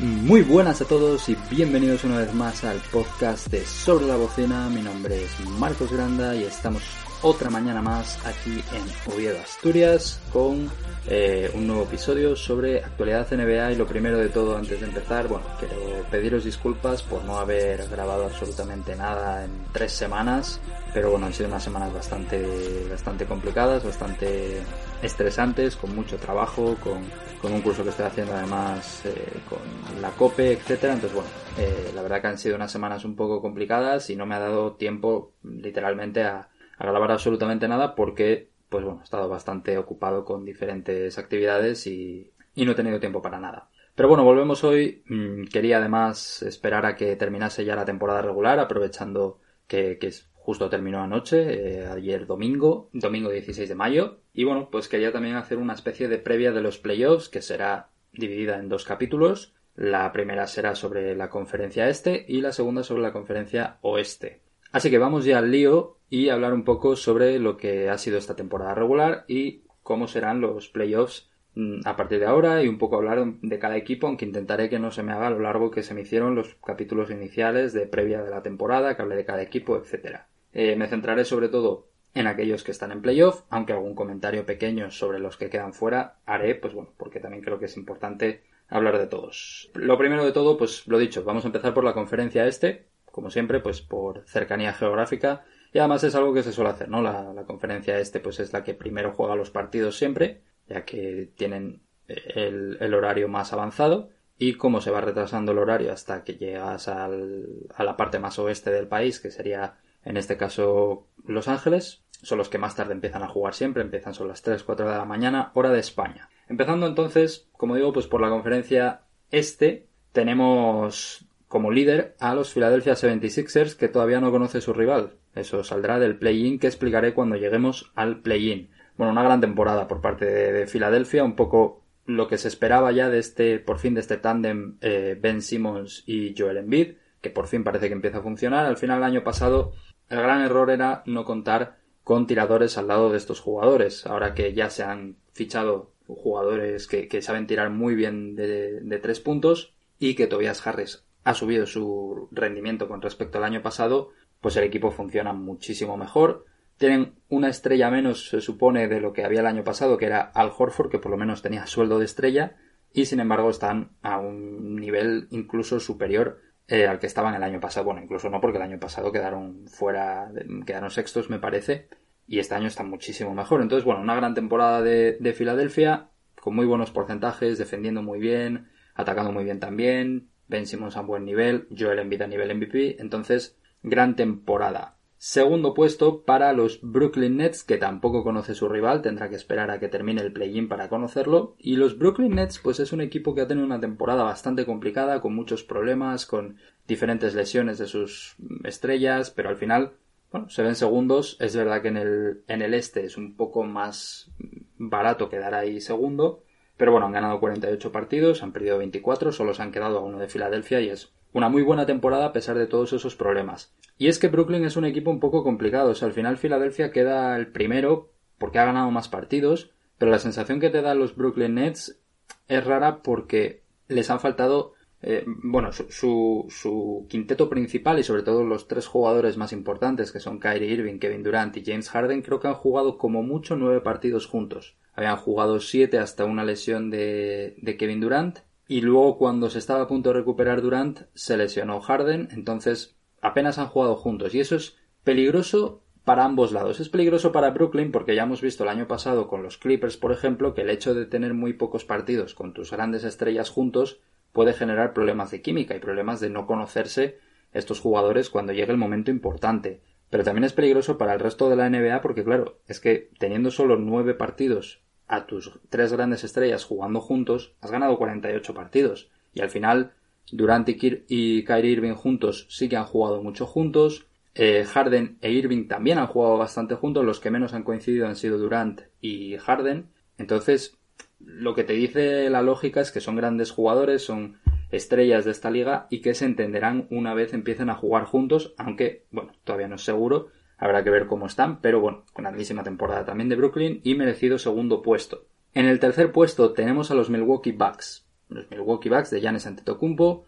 Muy buenas a todos y bienvenidos una vez más al podcast de Sobre la Bocina. Mi nombre es Marcos Granda y estamos otra mañana más aquí en Oviedo, Asturias, con eh, un nuevo episodio sobre actualidad NBA y lo primero de todo antes de empezar, bueno, quiero pediros disculpas por no haber grabado absolutamente nada en tres semanas, pero bueno, han sido unas semanas bastante, bastante complicadas, bastante estresantes, con mucho trabajo, con, con un curso que estoy haciendo además eh, con la COPE, etcétera. Entonces, bueno, eh, la verdad que han sido unas semanas un poco complicadas y no me ha dado tiempo literalmente a, a grabar absolutamente nada porque, pues bueno, he estado bastante ocupado con diferentes actividades y, no he tenido tiempo para nada. Pero bueno, volvemos hoy. Mm, quería además esperar a que terminase ya la temporada regular, aprovechando que, que justo terminó anoche, eh, ayer domingo, domingo 16 de mayo. Y bueno, pues quería también hacer una especie de previa de los playoffs, que será dividida en dos capítulos. La primera será sobre la conferencia este y la segunda sobre la conferencia oeste. Así que vamos ya al lío y hablar un poco sobre lo que ha sido esta temporada regular y cómo serán los playoffs mm, a partir de ahora y un poco hablar de cada equipo, aunque intentaré que no se me haga lo largo que se me hicieron los capítulos iniciales de previa de la temporada, que hable de cada equipo, etcétera. Eh, me centraré sobre todo en aquellos que están en playoff, aunque algún comentario pequeño sobre los que quedan fuera haré, pues bueno, porque también creo que es importante hablar de todos. Lo primero de todo, pues lo dicho, vamos a empezar por la conferencia este, como siempre, pues por cercanía geográfica. Y además es algo que se suele hacer, ¿no? La, conferencia este, pues es la que primero juega los partidos siempre, ya que tienen el, el, horario más avanzado. Y como se va retrasando el horario hasta que llegas al, a la parte más oeste del país, que sería en este caso Los Ángeles, son los que más tarde empiezan a jugar siempre, empiezan son las 3, 4 de la mañana, hora de España. Empezando entonces, como digo, pues por la conferencia este, tenemos como líder a los Philadelphia 76ers que todavía no conoce su rival. Eso saldrá del play-in que explicaré cuando lleguemos al play-in. Bueno, una gran temporada por parte de, Filadelfia, un poco lo que se esperaba ya de este, por fin de este tándem eh, Ben Simmons y Joel Embiid, que por fin parece que empieza a funcionar. Al final, el año pasado, el gran error era no contar con tiradores al lado de estos jugadores. Ahora que ya se han fichado jugadores que, saben tirar muy bien de tres puntos y que Tobias Harris ha subido su rendimiento con respecto al año pasado, pues el equipo funciona muchísimo mejor. Tienen una estrella menos, se supone, de lo que había el año pasado, que era Al Horford, que por lo menos tenía sueldo de estrella, y sin embargo están a un nivel incluso superior eh, al que estaban el año pasado. Bueno, incluso no, porque el año pasado quedaron fuera, quedaron sextos, me parece, y este año están muchísimo mejor. Entonces, bueno, una gran temporada de, de Filadelfia, con muy buenos porcentajes, defendiendo muy bien, atacando muy bien también, Ben Simmons a buen nivel, Joel Embiid a nivel MVP, entonces gran temporada. Segundo puesto para los Brooklyn Nets, que tampoco conoce su rival, tendrá que esperar a que termine el play-in para conocerlo. Y los Brooklyn Nets, pues es un equipo que ha tenido una temporada bastante complicada, con muchos problemas, con diferentes lesiones de sus estrellas, pero al final, bueno, se ven segundos. Es verdad que en el, en el este es un poco más barato quedar ahí segundo, pero bueno, han ganado 48 partidos, han perdido 24, solo se han quedado a uno de Filadelfia y es una muy buena temporada a pesar de todos esos problemas. Y es que Brooklyn es un equipo un poco complicado. O sea, al final Filadelfia queda el primero porque ha ganado más partidos, pero la sensación que te dan los Brooklyn Nets es rara porque les han faltado eh, bueno, su, su, quinteto principal y sobre todo los tres jugadores más importantes que son Kyrie Irving, Kevin Durant y James Harden creo que han jugado como mucho nueve partidos juntos. Habían jugado siete hasta una lesión de, Kevin Durant y luego cuando se estaba a punto de recuperar Durant se lesionó Harden, entonces apenas han jugado juntos y eso es peligroso para ambos lados. Es peligroso para Brooklyn porque ya hemos visto el año pasado con los Clippers, por ejemplo, que el hecho de tener muy pocos partidos con tus grandes estrellas juntos puede generar problemas de química y problemas de no conocerse estos jugadores cuando llegue el momento importante. Pero también es peligroso para el resto de la NBA porque, claro, es que teniendo solo nueve partidos a tus tres grandes estrellas jugando juntos, has ganado 48 partidos. Y al final, Durant y Kyrie Irving juntos sí que han jugado mucho juntos. Eh, Harden e Irving también han jugado bastante juntos. Los que menos han coincidido han sido Durant y Harden. Entonces, lo que te dice la lógica es que son grandes jugadores, son estrellas de esta liga y que se entenderán una vez empiecen a jugar juntos, aunque, bueno, todavía no es seguro, habrá que ver cómo están, pero bueno, grandísima temporada también de Brooklyn y merecido segundo puesto. En el tercer puesto tenemos a los Milwaukee Bucks. los Milwaukee Bucks de Giannis Antetokounmpo,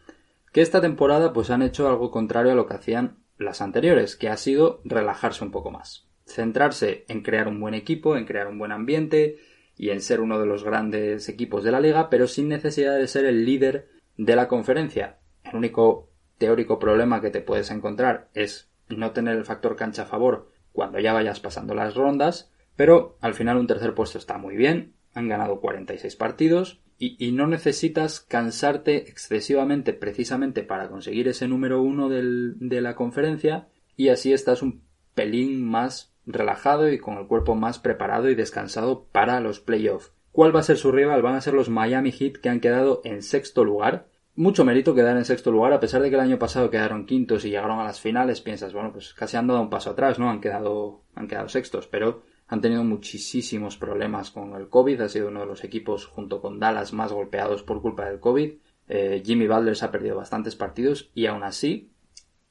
que esta temporada pues han hecho algo contrario a lo que hacían las anteriores, que ha sido relajarse un poco más. Centrarse en crear un buen equipo, en crear un buen ambiente y en ser uno de los grandes equipos de la liga, pero sin necesidad de ser el líder de la conferencia. El único teórico problema que te puedes encontrar es no tener el factor cancha a favor cuando ya vayas pasando las rondas, pero al final un tercer puesto está muy bien, han ganado 46 partidos y, no necesitas cansarte excesivamente precisamente para conseguir ese número uno de la conferencia y así estás un pelín más relajado y con el cuerpo más preparado y descansado para los playoffs. ¿Cuál va a ser su rival? Van a ser los Miami Heat que han quedado en sexto lugar. Mucho mérito quedar en sexto lugar, a pesar de que el año pasado quedaron quintos y llegaron a las finales, piensas, bueno, pues casi han dado un paso atrás, ¿no? Han quedado, han quedado sextos, pero han tenido muchísimos problemas con el COVID, ha sido uno de los equipos junto con Dallas más golpeados por culpa del COVID. Eh, Jimmy Butler se ha perdido bastantes partidos y aún así,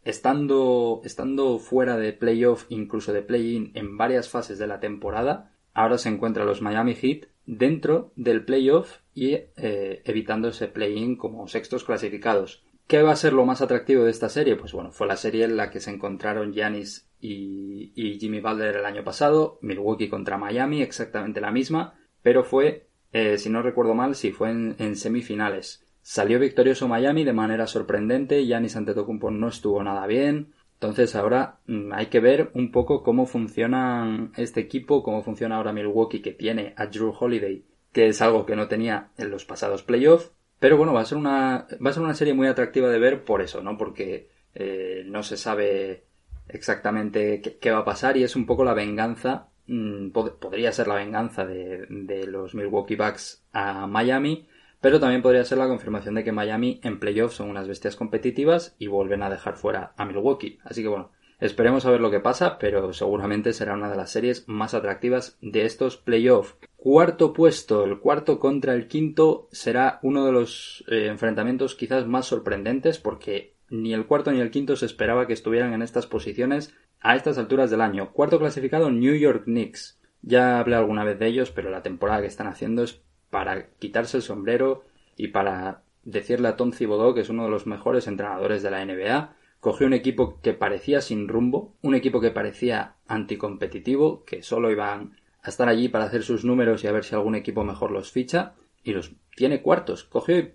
estando, estando fuera de playoff, incluso de play-in en varias fases de la temporada, ahora se encuentran los Miami Heat dentro del playoff y eh, evitando ese play-in como sextos clasificados. ¿Qué va a ser lo más atractivo de esta serie? Pues bueno, fue la serie en la que se encontraron Giannis y, Jimmy Butler el año pasado, Milwaukee contra Miami, exactamente la misma, pero fue, eh, si no recuerdo mal, sí, fue en, semifinales. Salió victorioso Miami de manera sorprendente, Giannis Antetokounmpo no estuvo nada bien, entonces ahora mm, hay que ver un poco cómo funciona este equipo, cómo funciona ahora Milwaukee que tiene a Drew Holiday, que es algo que no tenía en los pasados playoffs, pero bueno, va a ser una, va a ser una serie muy atractiva de ver por eso, ¿no? Porque eh, no se sabe exactamente qué, va a pasar y es un poco la venganza, mm, podría ser la venganza de, de, los Milwaukee Bucks a Miami, pero también podría ser la confirmación de que Miami en playoffs son unas bestias competitivas y vuelven a dejar fuera a Milwaukee. Así que bueno, esperemos a ver lo que pasa, pero seguramente será una de las series más atractivas de estos playoffs. Cuarto puesto, el cuarto contra el quinto será uno de los eh, enfrentamientos quizás más sorprendentes porque ni el cuarto ni el quinto se esperaba que estuvieran en estas posiciones a estas alturas del año. Cuarto clasificado New York Knicks. Ya hablé alguna vez de ellos, pero la temporada que están haciendo es para quitarse el sombrero y para decirle a Tom Thibodeau que es uno de los mejores entrenadores de la NBA. Cogió un equipo que parecía sin rumbo, un equipo que parecía anticompetitivo, que solo iban a estar allí para hacer sus números y a ver si algún equipo mejor los ficha, y los tiene cuartos. Cogió,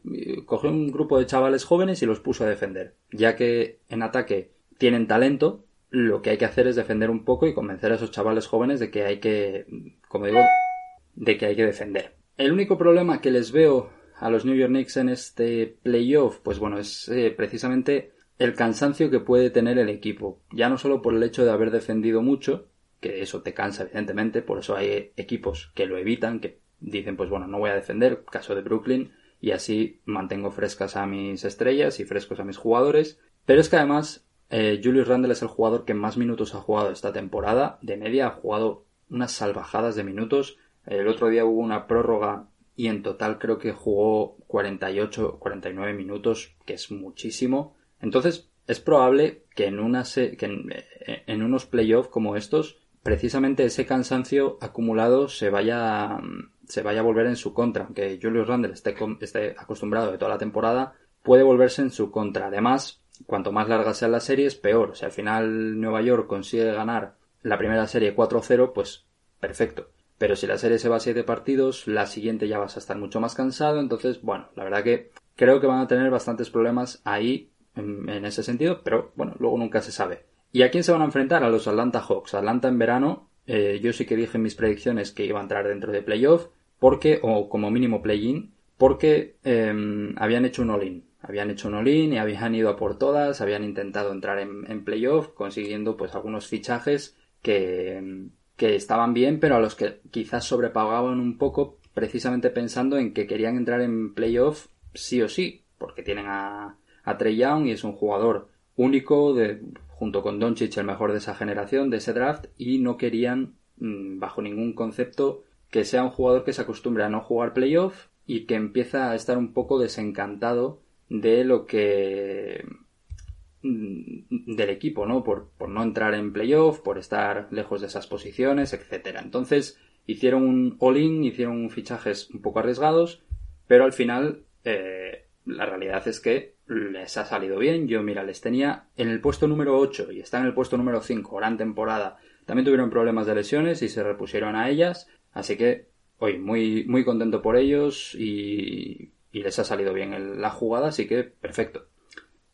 cogió un grupo de chavales jóvenes y los puso a defender. Ya que en ataque tienen talento, lo que hay que hacer es defender un poco y convencer a esos chavales jóvenes de que hay que, como digo, de que hay que defender. El único problema que les veo a los New York Knicks en este playoff, pues bueno, es eh, precisamente el cansancio que puede tener el equipo. Ya no solo por el hecho de haber defendido mucho, que eso te cansa evidentemente, por eso hay equipos que lo evitan, que dicen, pues bueno, no voy a defender, caso de Brooklyn, y así mantengo frescas a mis estrellas y frescos a mis jugadores. Pero es que además eh, Julius Randle es el jugador que más minutos ha jugado esta temporada. De media ha jugado unas salvajadas de minutos. El otro día hubo una prórroga y en total creo que jugó 48, 49 minutos, que es muchísimo. Entonces es probable que en, una que en, eh, unos playoffs como estos precisamente ese cansancio acumulado se vaya, se vaya a volver en su contra. Aunque Julius Randle esté, esté acostumbrado de toda la temporada, puede volverse en su contra. Además, cuanto más largas sean las series, peor. Si al final Nueva York consigue ganar la primera serie 4-0, pues perfecto. Pero si la serie se va a 7 partidos, la siguiente ya vas a estar mucho más cansado. Entonces, bueno, la verdad que creo que van a tener bastantes problemas ahí en, ese sentido, pero bueno, luego nunca se sabe. ¿Y a quién se van a enfrentar? A los Atlanta Hawks. Atlanta en verano, eh, yo sí que dije en mis predicciones que iba a entrar dentro de playoff, porque, o como mínimo play-in, porque em, habían hecho un all-in. Habían hecho un all-in y habían ido a por todas, habían intentado entrar en, en playoff, consiguiendo pues algunos fichajes que, que estaban bien, pero a los que quizás sobrepagaban un poco, precisamente pensando en que querían entrar en playoff sí o sí, porque tienen a, a Trey Young y es un jugador único de junto con Doncic el mejor de esa generación, de ese draft, y no querían, mm, bajo ningún concepto, que sea un jugador que se acostumbre a no jugar playoff y que empieza a estar un poco desencantado de lo que del equipo, ¿no? Por, por no entrar en playoff, por estar lejos de esas posiciones, etcétera. Entonces hicieron un all-in, hicieron fichajes un poco arriesgados, pero al final eh, la realidad es que les ha salido bien. Yo, mira, les tenía en el puesto número 8 y está en el puesto número 5, gran temporada. También tuvieron problemas de lesiones y se repusieron a ellas. Así que, hoy muy, muy contento por ellos y les ha salido bien la jugada, así que perfecto.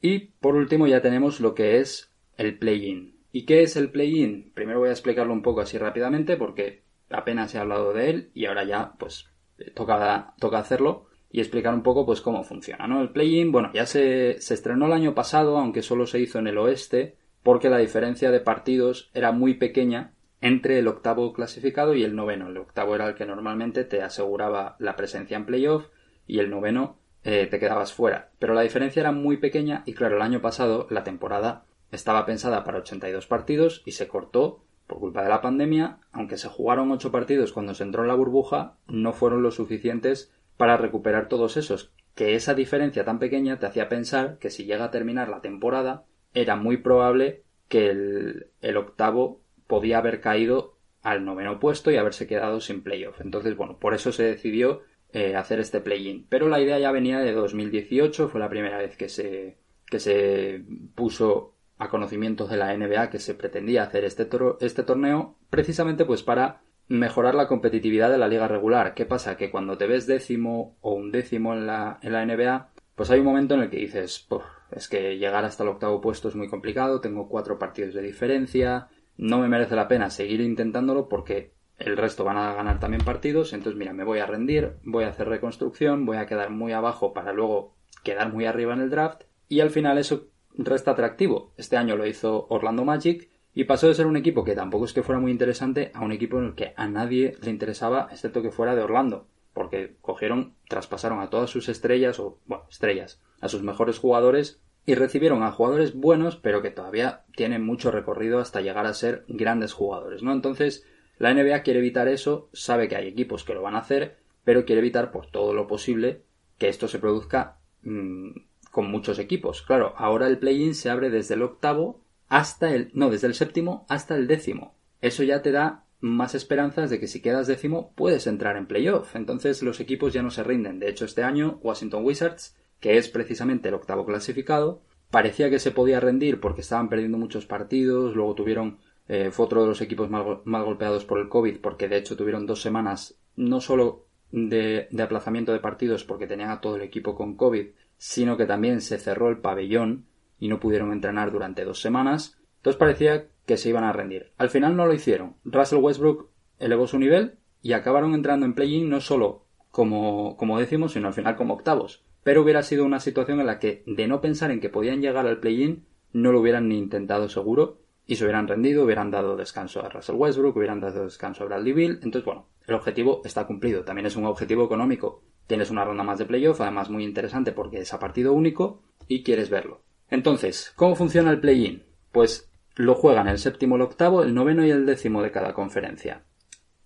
Y por último ya tenemos lo que es el play-in. ¿Y qué es el play-in? Primero voy a explicarlo un poco así rápidamente porque apenas he hablado de él y ahora ya pues toca, toca hacerlo y explicar un poco pues cómo funciona, ¿no? El play-in, bueno, ya se, se estrenó el año pasado, aunque solo se hizo en el oeste, porque la diferencia de partidos era muy pequeña entre el octavo clasificado y el noveno. El octavo era el que normalmente te aseguraba la presencia en playoff y el noveno eh, te quedabas fuera. Pero la diferencia era muy pequeña y claro, el año pasado la temporada estaba pensada para 82 partidos y se cortó por culpa de la pandemia, aunque se jugaron 8 partidos cuando se entró en la burbuja, no fueron lo suficientes para recuperar todos esos, que esa diferencia tan pequeña te hacía pensar que si llega a terminar la temporada era muy probable que el, el octavo podía haber caído al noveno puesto y haberse quedado sin playoff. Entonces, bueno, por eso se decidió eh, hacer este play-in. Pero la idea ya venía de 2018, fue la primera vez que se, que se puso a conocimientos de la NBA que se pretendía hacer este, este torneo, precisamente pues para mejorar la competitividad de la liga regular. ¿Qué pasa? Que cuando te ves décimo o un décimo en la, en la NBA, pues hay un momento en el que dices, es que llegar hasta el octavo puesto es muy complicado, tengo cuatro partidos de diferencia, no me merece la pena seguir intentándolo porque el resto van a ganar también partidos, entonces mira, me voy a rendir, voy a hacer reconstrucción, voy a quedar muy abajo para luego quedar muy arriba en el draft y al final eso resta atractivo. Este año lo hizo Orlando Magic y pasó de ser un equipo que tampoco es que fuera muy interesante a un equipo en el que a nadie le interesaba excepto que fuera de Orlando, porque cogieron, traspasaron a todas sus estrellas o bueno, estrellas, a sus mejores jugadores y recibieron a jugadores buenos, pero que todavía tienen mucho recorrido hasta llegar a ser grandes jugadores, ¿no? Entonces, la NBA quiere evitar eso, sabe que hay equipos que lo van a hacer, pero quiere evitar por todo lo posible que esto se produzca mm, con muchos equipos. Claro, ahora el play-in se abre desde el octavo hasta el. no, desde el séptimo hasta el décimo. Eso ya te da más esperanzas de que si quedas décimo puedes entrar en playoff. Entonces los equipos ya no se rinden. De hecho, este año Washington Wizards, que es precisamente el octavo clasificado, parecía que se podía rendir porque estaban perdiendo muchos partidos, luego tuvieron eh, fue otro de los equipos más, golpeados por el COVID porque de hecho tuvieron dos semanas no solo de, aplazamiento de partidos porque tenían a todo el equipo con COVID, sino que también se cerró el pabellón y no pudieron entrenar durante dos semanas. Entonces parecía que se iban a rendir. Al final no lo hicieron. Russell Westbrook elevó su nivel y acabaron entrando en play-in no solo como, como décimos, sino al final como octavos. Pero hubiera sido una situación en la que, de no pensar en que podían llegar al play-in, no lo hubieran ni intentado seguro y se hubieran rendido, hubieran dado descanso a Russell Westbrook, hubieran dado descanso a Bradley Bill. Entonces, bueno, el objetivo está cumplido. También es un objetivo económico. Tienes una ronda más de playoff, además muy interesante porque es a partido único y quieres verlo. Entonces, ¿cómo funciona el play-in? Pues lo juegan el séptimo, el octavo, el noveno y el décimo de cada conferencia.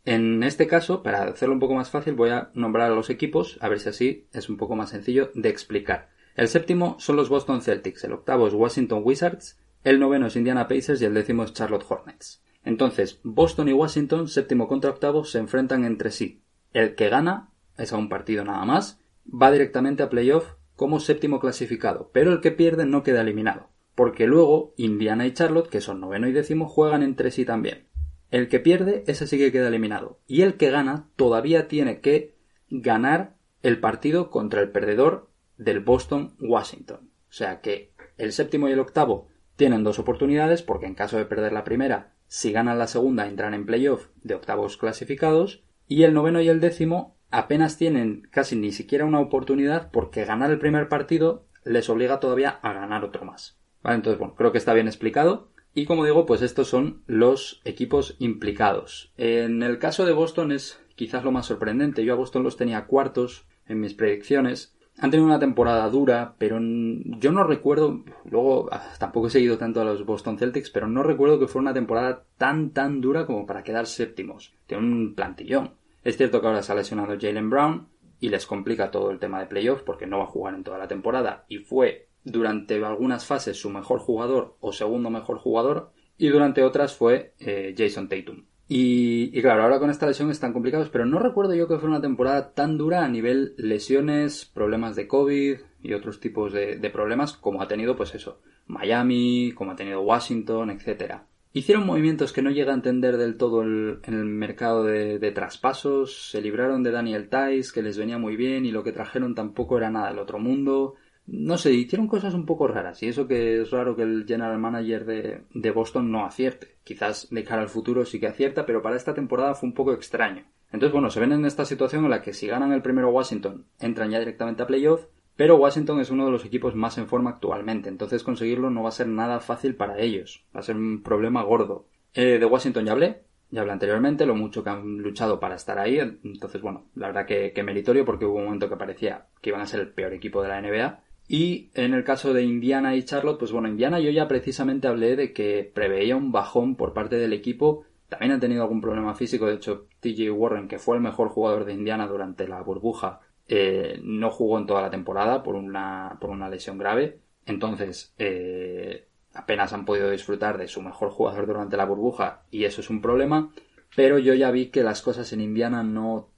En este caso, para hacerlo un poco más fácil, voy a nombrar a los equipos, a ver si así es un poco más sencillo de explicar. El séptimo son los Boston Celtics, el octavo es Washington Wizards, el noveno es Indiana Pacers y el décimo es Charlotte Hornets. Entonces, Boston y Washington, séptimo contra octavo, se enfrentan entre sí. El que gana, es a un partido nada más, va directamente a playoff como séptimo clasificado, pero el que pierde no queda eliminado, porque luego Indiana y Charlotte, que son noveno y décimo, juegan entre sí también. El que pierde, ese sí que queda eliminado, y el que gana todavía tiene que ganar el partido contra el perdedor del Boston Washington. O sea que el séptimo y el octavo tienen dos oportunidades porque en caso de perder la primera, si ganan la segunda entran en playoff de octavos clasificados y el noveno y el décimo apenas tienen casi ni siquiera una oportunidad porque ganar el primer partido les obliga todavía a ganar otro más. ¿Vale? Entonces, bueno, creo que está bien explicado. Y como digo, pues estos son los equipos implicados. En el caso de Boston es quizás lo más sorprendente. Yo a Boston los tenía cuartos en mis predicciones han tenido una temporada dura, pero yo no recuerdo, luego ah, tampoco he seguido tanto a los Boston Celtics, pero no recuerdo que fuera una temporada tan tan dura como para quedar séptimos. Tiene un plantillón. Es cierto que ahora se ha lesionado Jalen Brown y les complica todo el tema de playoffs porque no va a jugar en toda la temporada y fue durante algunas fases su mejor jugador o segundo mejor jugador y durante otras fue eh, Jason Tatum. Y, claro, ahora con esta lesión están complicados, pero no recuerdo yo que fue una temporada tan dura a nivel lesiones, problemas de COVID y otros tipos de, de problemas como ha tenido, pues eso, Miami, como ha tenido Washington, etcétera. Hicieron movimientos que no llega a entender del todo el, en el mercado de, de, traspasos, se libraron de Daniel Tice, que les venía muy bien, y lo que trajeron tampoco era nada del otro mundo. No sé, hicieron cosas un poco raras, y eso que es raro que el general manager de, de Boston no acierte. Quizás de cara al futuro sí que acierta, pero para esta temporada fue un poco extraño. Entonces, bueno, se ven en esta situación en la que si ganan el primero Washington, entran ya directamente a playoff, pero Washington es uno de los equipos más en forma actualmente, entonces conseguirlo no va a ser nada fácil para ellos. Va a ser un problema gordo. Eh, de Washington ya hablé, ya hablé anteriormente, lo mucho que han luchado para estar ahí. Entonces, bueno, la verdad que, que meritorio porque hubo un momento que parecía que iban a ser el peor equipo de la NBA. Y en el caso de Indiana y Charlotte, pues bueno, Indiana yo ya precisamente hablé de que preveía un bajón por parte del equipo. También han tenido algún problema físico. De hecho, TJ Warren, que fue el mejor jugador de Indiana durante la burbuja, eh, no jugó en toda la temporada por una, por una lesión grave. Entonces, eh, apenas han podido disfrutar de su mejor jugador durante la burbuja y eso es un problema. Pero yo ya vi que las cosas en Indiana no,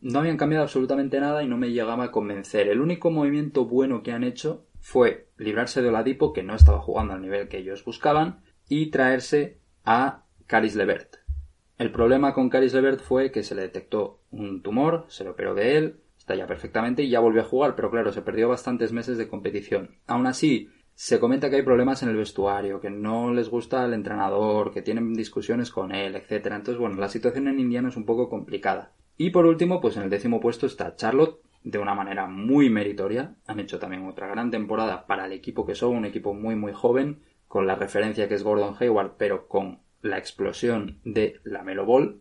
no habían cambiado absolutamente nada y no me llegaba a convencer. El único movimiento bueno que han hecho fue librarse de Oladipo, que no estaba jugando al nivel que ellos buscaban, y traerse a Caris Levert. El problema con Caris Levert fue que se le detectó un tumor, se lo operó de él, está ya perfectamente y ya volvió a jugar, pero claro, se perdió bastantes meses de competición. Aún así, se comenta que hay problemas en el vestuario, que no les gusta el entrenador, que tienen discusiones con él, etc. Entonces, bueno, la situación en Indiana es un poco complicada. Y por último, pues en el décimo puesto está Charlotte, de una manera muy meritoria. Han hecho también otra gran temporada para el equipo que son, un equipo muy muy joven, con la referencia que es Gordon Hayward, pero con la explosión de la Melo Ball.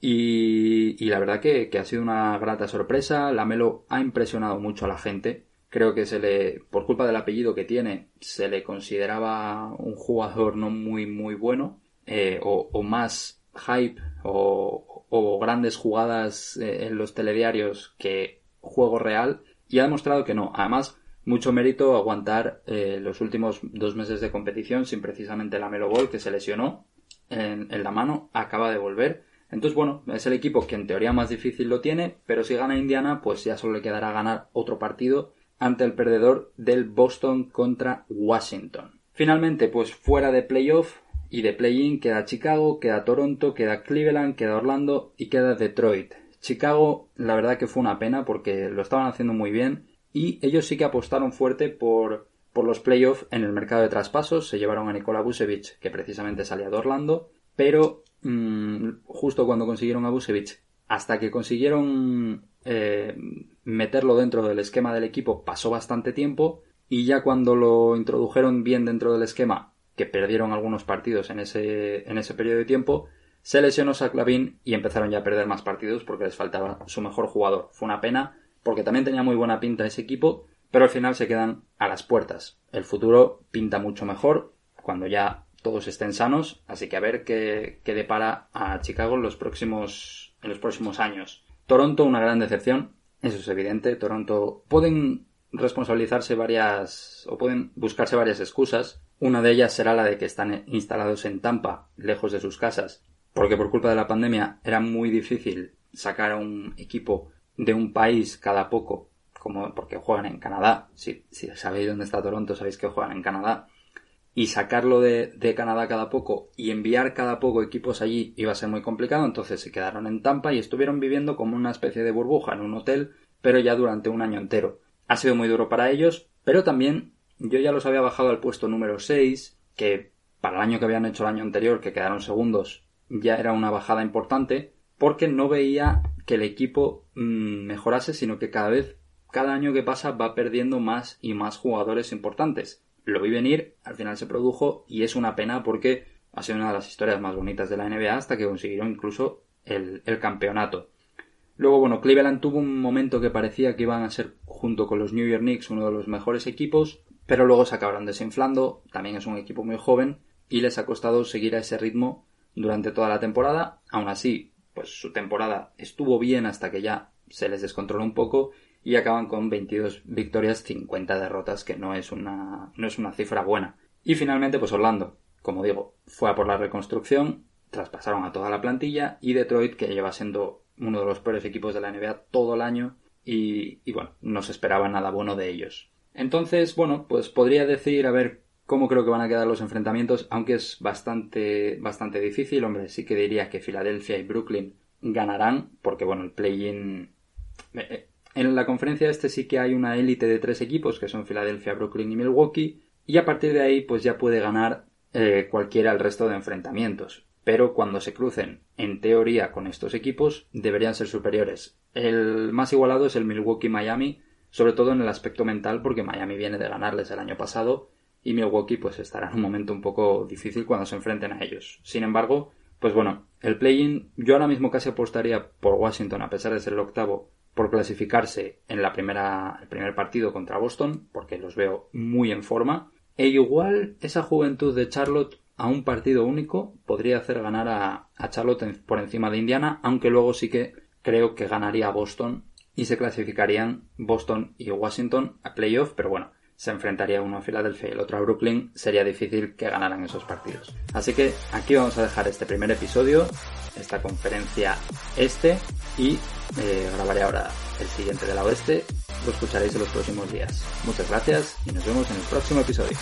Y, y la verdad que, que, ha sido una grata sorpresa. La Melo ha impresionado mucho a la gente. Creo que se le, por culpa del apellido que tiene, se le consideraba un jugador no muy, muy bueno, eh, o, o, más hype o, grandes jugadas eh, en los telediarios que juego real. Y ha demostrado que no. Además, mucho mérito aguantar eh, los últimos dos meses de competición sin precisamente la Melo Ball que se lesionó en, en la mano, acaba de volver entonces, bueno, es el equipo que en teoría más difícil lo tiene, pero si gana Indiana, pues ya solo le quedará ganar otro partido ante el perdedor del Boston contra Washington. Finalmente, pues fuera de playoff y de play-in queda Chicago, queda Toronto, queda Cleveland, queda Orlando y queda Detroit. Chicago, la verdad que fue una pena porque lo estaban haciendo muy bien y ellos sí que apostaron fuerte por, por los playoffs en el mercado de traspasos. Se llevaron a Nikola Vucevic, que precisamente salía de Orlando, pero mmm, justo cuando consiguieron a Busevich, hasta que consiguieron eh, meterlo dentro del esquema del equipo, pasó bastante tiempo. Y ya cuando lo introdujeron bien dentro del esquema, que perdieron algunos partidos en ese, en ese periodo de tiempo, se lesionó Saclavin y empezaron ya a perder más partidos porque les faltaba su mejor jugador. Fue una pena porque también tenía muy buena pinta ese equipo, pero al final se quedan a las puertas. El futuro pinta mucho mejor cuando ya todos estén sanos, así que a ver qué, qué depara a Chicago en los próximos, en los próximos años. Toronto, una gran decepción, eso es evidente. Toronto pueden responsabilizarse varias o pueden buscarse varias excusas. Una de ellas será la de que están instalados en Tampa, lejos de sus casas, porque por culpa de la pandemia era muy difícil sacar a un equipo de un país cada poco, como porque juegan en Canadá. Si, si sabéis dónde está Toronto, sabéis que juegan en Canadá y sacarlo de, de, Canadá cada poco y enviar cada poco equipos allí iba a ser muy complicado, entonces se quedaron en Tampa y estuvieron viviendo como una especie de burbuja en un hotel, pero ya durante un año entero. Ha sido muy duro para ellos, pero también yo ya los había bajado al puesto número 6, que para el año que habían hecho el año anterior, que quedaron segundos, ya era una bajada importante, porque no veía que el equipo mmm, mejorase, sino que cada vez, cada año que pasa va perdiendo más y más jugadores importantes lo vi venir, al final se produjo y es una pena porque ha sido una de las historias más bonitas de la NBA hasta que consiguieron incluso el, el campeonato. Luego, bueno, Cleveland tuvo un momento que parecía que iban a ser, junto con los New York Knicks, uno de los mejores equipos, pero luego se acabaron desinflando, también es un equipo muy joven, y les ha costado seguir a ese ritmo durante toda la temporada. Aún así, pues su temporada estuvo bien hasta que ya se les descontroló un poco y acaban con 22 victorias, 50 derrotas, que no es una, no es una cifra buena. Y finalmente, pues Orlando, como digo, fue a por la reconstrucción, traspasaron a toda la plantilla y Detroit, que lleva siendo uno de los peores equipos de la NBA todo el año y, y bueno, no se esperaba nada bueno de ellos. Entonces, bueno, pues podría decir, a ver, cómo creo que van a quedar los enfrentamientos, aunque es bastante, bastante difícil, hombre, sí que diría que Filadelfia y Brooklyn ganarán, porque bueno, el play-in... Eh, eh, en la conferencia este sí que hay una élite de tres equipos, que son Filadelfia, Brooklyn y Milwaukee, y a partir de ahí pues ya puede ganar eh, cualquiera el resto de enfrentamientos. Pero cuando se crucen, en teoría, con estos equipos, deberían ser superiores. El más igualado es el Milwaukee-Miami, sobre todo en el aspecto mental, porque Miami viene de ganarles el año pasado y Milwaukee pues estará en un momento un poco difícil cuando se enfrenten a ellos. Sin embargo, pues bueno, el play-in yo ahora mismo casi apostaría por Washington a pesar de ser el octavo por clasificarse en la primera el primer partido contra Boston porque los veo muy en forma e igual esa juventud de Charlotte a un partido único podría hacer ganar a, a Charlotte por encima de Indiana aunque luego sí que creo que ganaría Boston y se clasificarían Boston y Washington a playoff pero bueno se enfrentaría uno a Filadelfia y el otro a Brooklyn, sería difícil que ganaran esos partidos. Así que aquí vamos a dejar este primer episodio, esta conferencia este, y eh, grabaré ahora el siguiente de la oeste. Lo escucharéis en los próximos días. Muchas gracias y nos vemos en el próximo episodio.